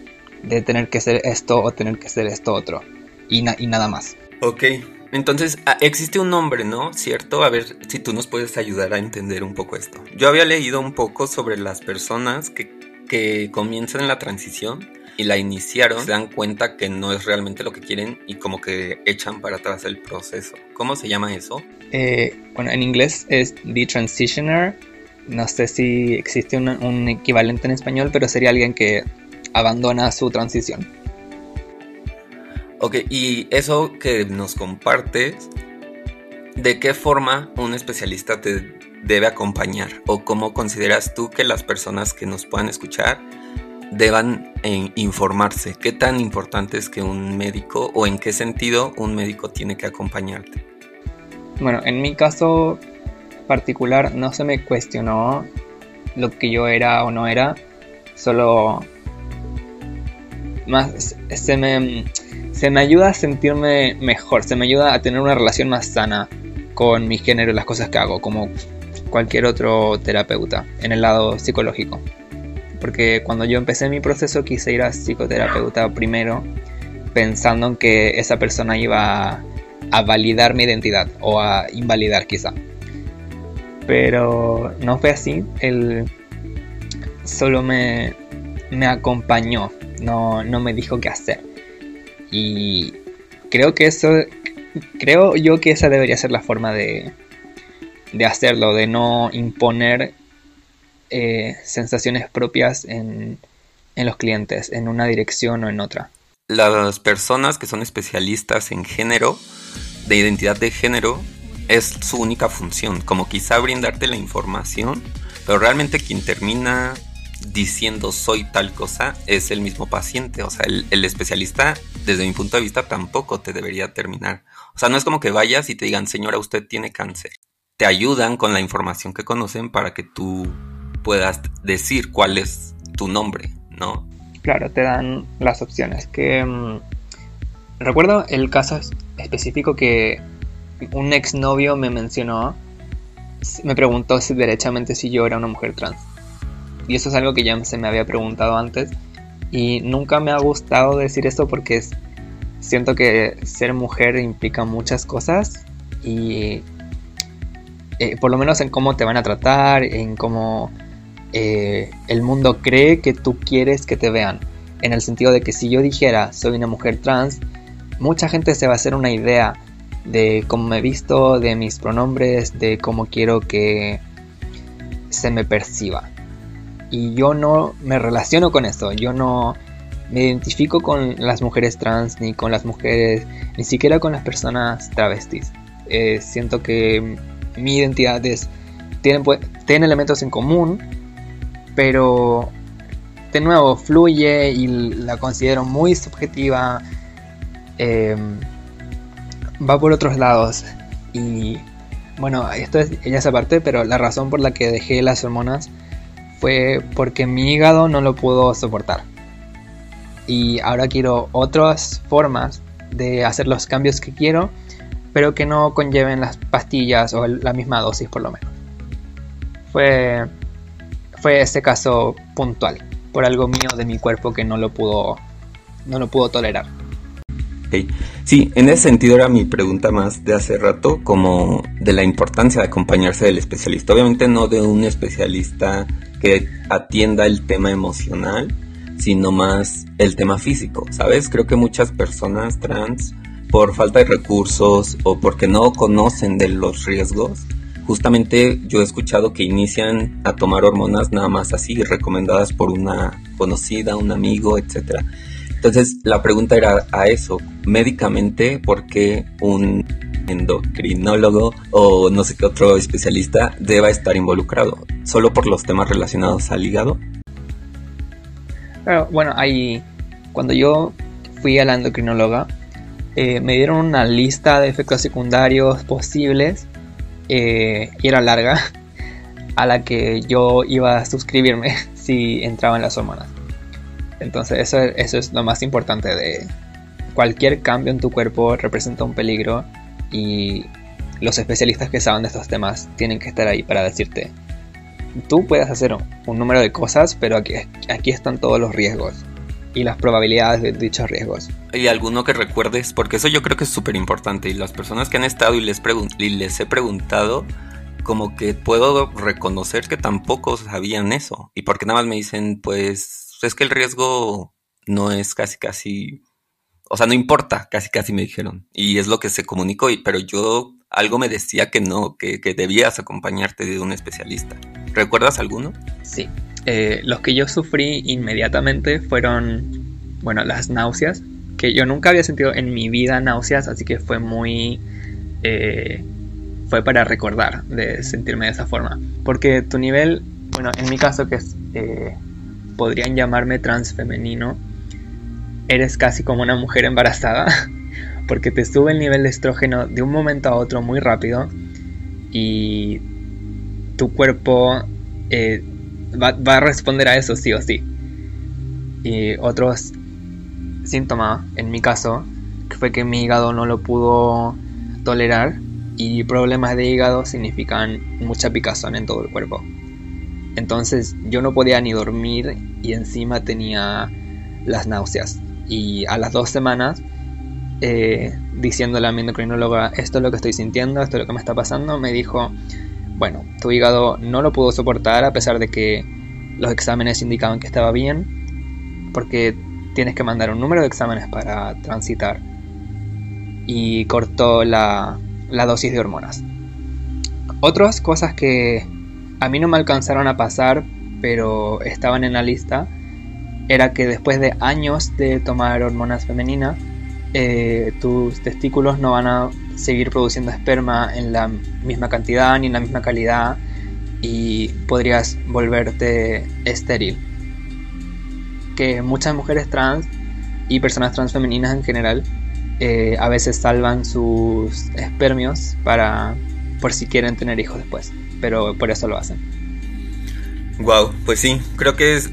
A: De tener que ser esto o tener que ser esto otro. Y, y nada más.
B: Ok, entonces ah, existe un nombre, ¿no? ¿Cierto? A ver si tú nos puedes ayudar a entender un poco esto. Yo había leído un poco sobre las personas que, que comienzan la transición y la iniciaron, se dan cuenta que no es realmente lo que quieren y como que echan para atrás el proceso. ¿Cómo se llama eso?
A: Eh, bueno, en inglés es The Transitioner. No sé si existe un, equivalente en español, pero sería alguien que abandona su transición.
B: Ok, y eso que nos compartes, ¿de qué forma un especialista te debe acompañar? ¿O cómo consideras tú que las personas que nos puedan escuchar deban eh, informarse? ¿Qué tan importante es que un médico o en qué sentido un médico tiene que acompañarte?
A: Bueno, en mi caso particular no se me cuestionó lo que yo era o no era, solo más se me, se me ayuda a sentirme mejor, se me ayuda a tener una relación más sana con mi género y las cosas que hago, como cualquier otro terapeuta en el lado psicológico porque cuando yo empecé mi proceso quise ir a psicoterapeuta primero pensando en que esa persona iba a, validar mi identidad o a invalidar quizá. Pero no fue así, él solo me, me acompañó, no, no me dijo qué hacer. Y creo que eso, creo yo que esa debería ser la forma de, de hacerlo, de no imponer eh, sensaciones propias en, los clientes, en una dirección o en otra.
B: Las personas que son especialistas en género, de identidad de género, es su única función, como quizá brindarte la información, pero realmente quien termina diciendo soy tal cosa es el mismo paciente, o sea, el, el, especialista desde mi punto de vista tampoco te debería terminar. O sea, no es como que vayas y te digan, señora, usted tiene cáncer. Te ayudan con la información que conocen para que tú puedas decir cuál es tu nombre, ¿no?
A: Claro, te dan las opciones. Que mm, recuerdo el caso específico que un exnovio me mencionó, me preguntó si derechamente si yo era una mujer trans. Y eso es algo que ya se me había preguntado antes. Y nunca me ha gustado decir esto porque siento que ser mujer implica muchas cosas. Y eh, por lo menos en cómo te van a tratar, en cómo eh, el mundo cree que tú quieres que te vean. En el sentido de que si yo dijera soy una mujer trans, mucha gente se va a hacer una idea de cómo me he visto, de mis pronombres, de cómo quiero que se me perciba. Y yo no me relaciono con eso, yo no me identifico con las mujeres trans, ni con las mujeres, ni siquiera con las personas travestis. Eh, siento que mi identidad es, tiene, tiene elementos en común, pero de nuevo fluye y la considero muy subjetiva. Eh, va por otros lados y bueno, esto es ella esa parte, pero la razón por la que dejé las hormonas fue porque mi hígado no lo pudo soportar. Y ahora quiero otras formas de hacer los cambios que quiero, pero que no conlleven las pastillas o la misma dosis por lo menos. Fue fue este caso puntual, por algo mío de mi cuerpo que no lo pudo, no lo pudo tolerar.
B: Sí, en ese sentido era mi pregunta más de hace rato, como de la importancia de acompañarse del especialista. Obviamente no de un especialista que atienda el tema emocional, sino más el tema físico, ¿sabes? Creo que muchas personas trans, por falta de recursos o porque no conocen de los riesgos, Justamente yo he escuchado que inician a tomar hormonas nada más así, recomendadas por una conocida, un amigo, etc. Entonces la pregunta era a eso, médicamente, ¿por qué un endocrinólogo o no sé qué otro especialista deba estar involucrado? ¿Solo por los temas relacionados al hígado?
A: bueno, hay, cuando yo fui a la endocrinóloga, eh, me dieron una lista de efectos secundarios posibles y era larga a la que yo iba a suscribirme si entraba en las hormonas. Entonces eso, es lo más importante de cualquier cambio en tu cuerpo representa un peligro y los especialistas que saben de estos temas tienen que estar ahí para decirte, tú puedes hacer un, número de cosas, pero aquí, aquí están todos los riesgos y las probabilidades de dichos riesgos.
B: ¿Y alguno que recuerdes? Porque eso yo creo que es súper importante y las personas que han estado y les, y les he preguntado, como que puedo reconocer que tampoco sabían eso. Y porque nada más me dicen, pues es que el riesgo no es casi casi, o sea, no importa, casi casi me dijeron. Y es lo que se comunicó, pero yo algo me decía que no, que, debías acompañarte de un especialista. ¿Recuerdas alguno?
A: Sí. Eh, los que yo sufrí inmediatamente fueron, bueno, las náuseas, que yo nunca había sentido en mi vida náuseas, así que fue muy... Eh, fue para recordar de sentirme de esa forma. Porque tu nivel, bueno, en mi caso que es, eh, podrían llamarme transfemenino, eres casi como una mujer embarazada, porque te sube el nivel de estrógeno de un momento a otro muy rápido y tu cuerpo eh, va, va, a responder a eso sí o sí. Y otros síntomas, en mi caso, fue que mi hígado no lo pudo tolerar y problemas de hígado significan mucha picazón en todo el cuerpo. Entonces yo no podía ni dormir y encima tenía las náuseas. Y a las dos semanas, eh, diciéndole a mi endocrinóloga, esto es lo que estoy sintiendo, esto es lo que me está pasando, me dijo, bueno, tu hígado no lo pudo soportar a pesar de que los exámenes indicaban que estaba bien, porque tienes que mandar un número de exámenes para transitar. Y cortó la, la dosis de hormonas. Otras cosas que a mí no me alcanzaron a pasar, pero estaban en la lista, era que después de años de tomar hormonas femeninas, eh, tus testículos no van a seguir produciendo esperma en la misma cantidad ni en la misma calidad y podrías volverte estéril. Que muchas mujeres trans y personas transfemeninas en general eh, a veces salvan sus espermios para por si quieren tener hijos después, pero por eso lo hacen.
B: Wow, pues sí, creo que es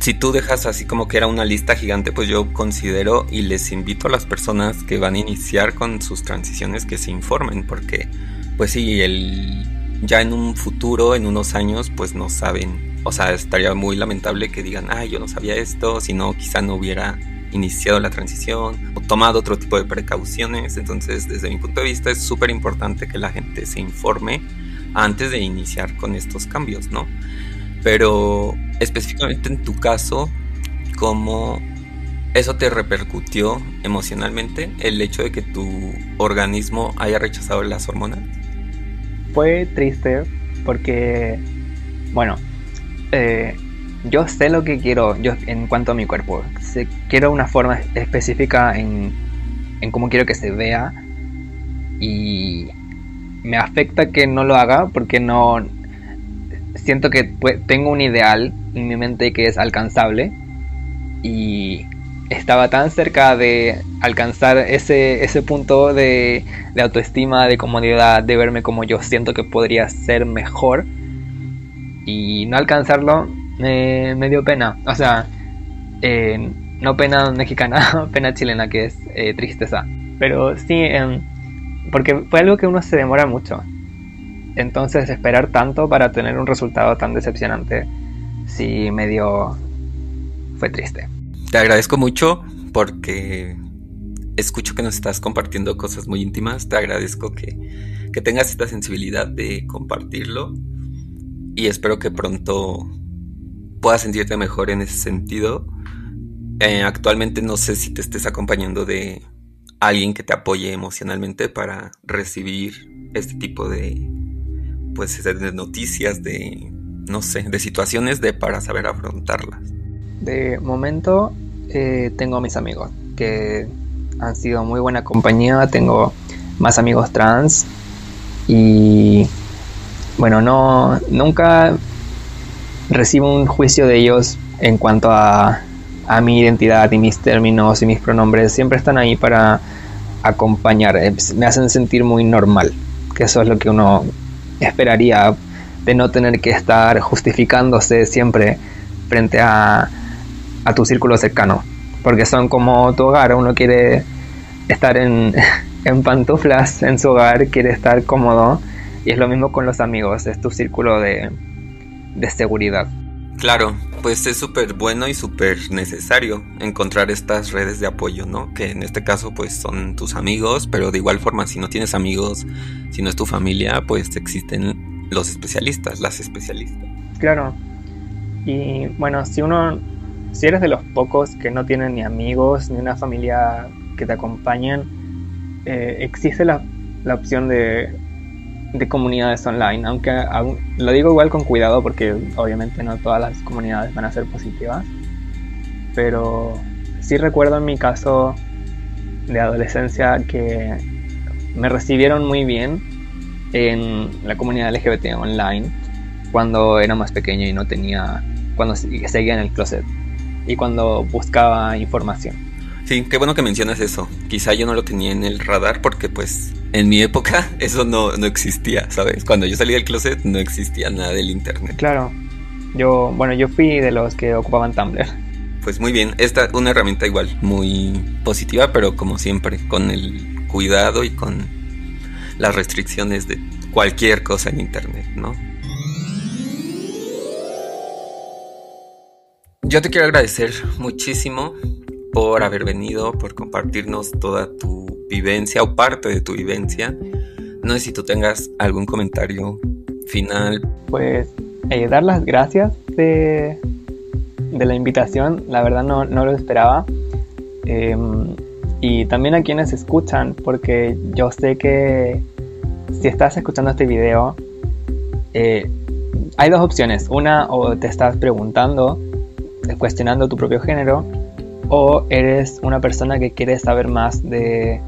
B: si tú dejas así como que era una lista gigante, pues yo considero y les invito a las personas que van a iniciar con sus transiciones que se informen, porque pues sí, el ya en un futuro, en unos años, pues no saben. O sea, estaría muy lamentable que digan, ay, yo no sabía esto, si no, quizá no hubiera iniciado la transición o tomado otro tipo de precauciones. Entonces, desde mi punto de vista, es súper importante que la gente se informe antes de iniciar con estos cambios, ¿no? Pero específicamente en tu caso, ¿cómo eso te repercutió emocionalmente el hecho de que tu organismo haya rechazado las hormonas?
A: Fue triste porque, bueno, eh, yo sé lo que quiero yo en cuanto a mi cuerpo. quiero una forma específica en, en cómo quiero que se vea. Y me afecta que no lo haga porque no siento que tengo un ideal en mi mente que es alcanzable y estaba tan cerca de alcanzar ese, ese punto de, de autoestima, de comodidad, de verme como yo siento que podría ser mejor y no alcanzarlo me, dio pena. O sea, eh, no pena mexicana, pena chilena, que es eh, tristeza. Pero sí, em, porque fue algo que uno se demora mucho. Entonces, esperar tanto para tener un resultado tan decepcionante, sí me dio. fue triste.
B: Te agradezco mucho porque escucho que nos estás compartiendo cosas muy íntimas. Te agradezco que, que tengas esta sensibilidad de compartirlo. Y espero que pronto puedas sentirte mejor en ese sentido. Eh, actualmente no sé si te estés acompañando de alguien que te apoye emocionalmente para recibir este tipo de pues de noticias de no sé de situaciones de para saber afrontarlas
A: de momento eh, tengo mis amigos que han sido muy buena compañía. Tengo más amigos trans y bueno no nunca recibo un juicio de ellos en cuanto a, a mi identidad y mis términos y mis pronombres siempre están ahí para acompañar, eh, me hacen sentir muy normal, que eso es lo que uno esperaría de no tener que estar justificándose siempre frente a, a tu círculo cercano, porque son como tu hogar, uno quiere estar en, en pantuflas en su hogar, quiere estar cómodo y es lo mismo con los amigos, es tu círculo de, de seguridad.
B: Claro, pues es súper bueno y súper necesario encontrar estas redes de apoyo, ¿no? Que en este caso pues son tus amigos, pero de igual forma si no tienes amigos, si no es tu familia, pues existen los especialistas, las especialistas.
A: Claro. Y bueno, si uno, si eres de los pocos que no tienen ni amigos ni una familia que te acompañen, eh, existe la, la opción de de comunidades online, aunque lo digo igual con cuidado porque obviamente no todas las comunidades van a ser positivas, pero sí recuerdo en mi caso de adolescencia que me recibieron muy bien en la comunidad LGBT online cuando era más pequeño y no tenía, cuando seguía en el closet y cuando buscaba información.
B: Sí, qué bueno que mencionas eso. Quizá yo no lo tenía en el radar porque pues en mi época eso no, no existía, ¿sabes? Cuando yo salí del closet no existía nada del internet.
A: Claro. Yo, bueno, yo fui de los que ocupaban Tumblr.
B: Pues muy bien, esta es una herramienta igual, muy positiva, pero como siempre, con el cuidado y con las restricciones de cualquier cosa en internet, ¿no? Yo te quiero agradecer muchísimo por haber venido, por compartirnos toda tu vivencia o parte de tu vivencia. No sé si tú tengas algún comentario final.
A: Pues eh, dar las gracias de, de, la invitación, la verdad no, no lo esperaba. Em, y también a quienes escuchan, porque yo sé que si estás escuchando este video, eh, hay dos opciones. Una, o te estás preguntando, cuestionando tu propio género, o eres una persona que quiere saber más de,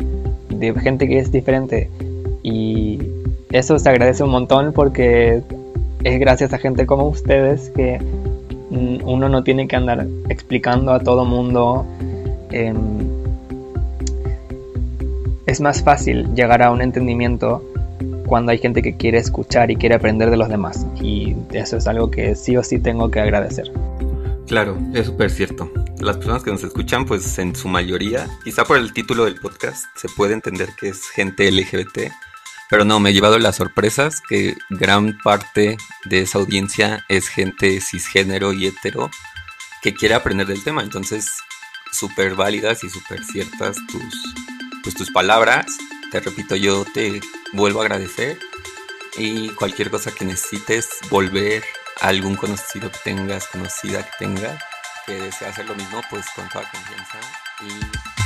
A: gente que es diferente. Y eso se agradece un montón porque es gracias a gente como ustedes que mm, uno no tiene que andar explicando a todo mundo. Em, es más fácil llegar a un entendimiento cuando hay gente que quiere escuchar y quiere aprender de los demás. Y eso es algo que sí o sí tengo que agradecer.
B: Claro, es súper cierto las personas que nos escuchan, pues en su mayoría, quizá por el título del podcast, se puede entender que es gente LGBT. Pero no, me he llevado las sorpresas que gran parte de esa audiencia es gente cisgénero y hetero que quiere aprender del tema. Entonces, súper válidas y súper ciertas tus, pues, tus palabras. Te repito, yo te vuelvo a agradecer. Y cualquier cosa que necesites, volver a algún conocido que tengas, conocida que tengas, que desea hacer lo mismo, pues con toda confianza y...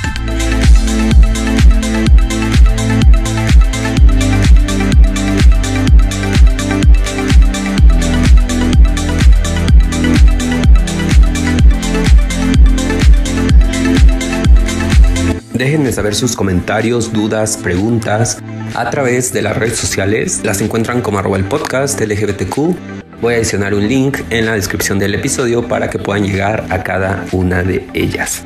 B: Déjenme saber sus comentarios, dudas, preguntas a través de las redes sociales. Las encuentran como arroba el podcast LGBTQ Voy a adicionar un link en la descripción del episodio para que puedan llegar a cada una de ellas.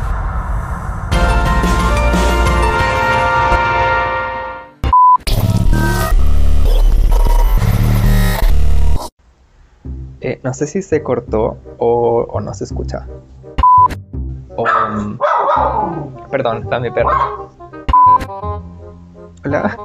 A: No sé si se cortó o, no se escucha. Um, perdón, está mi perro. Hola.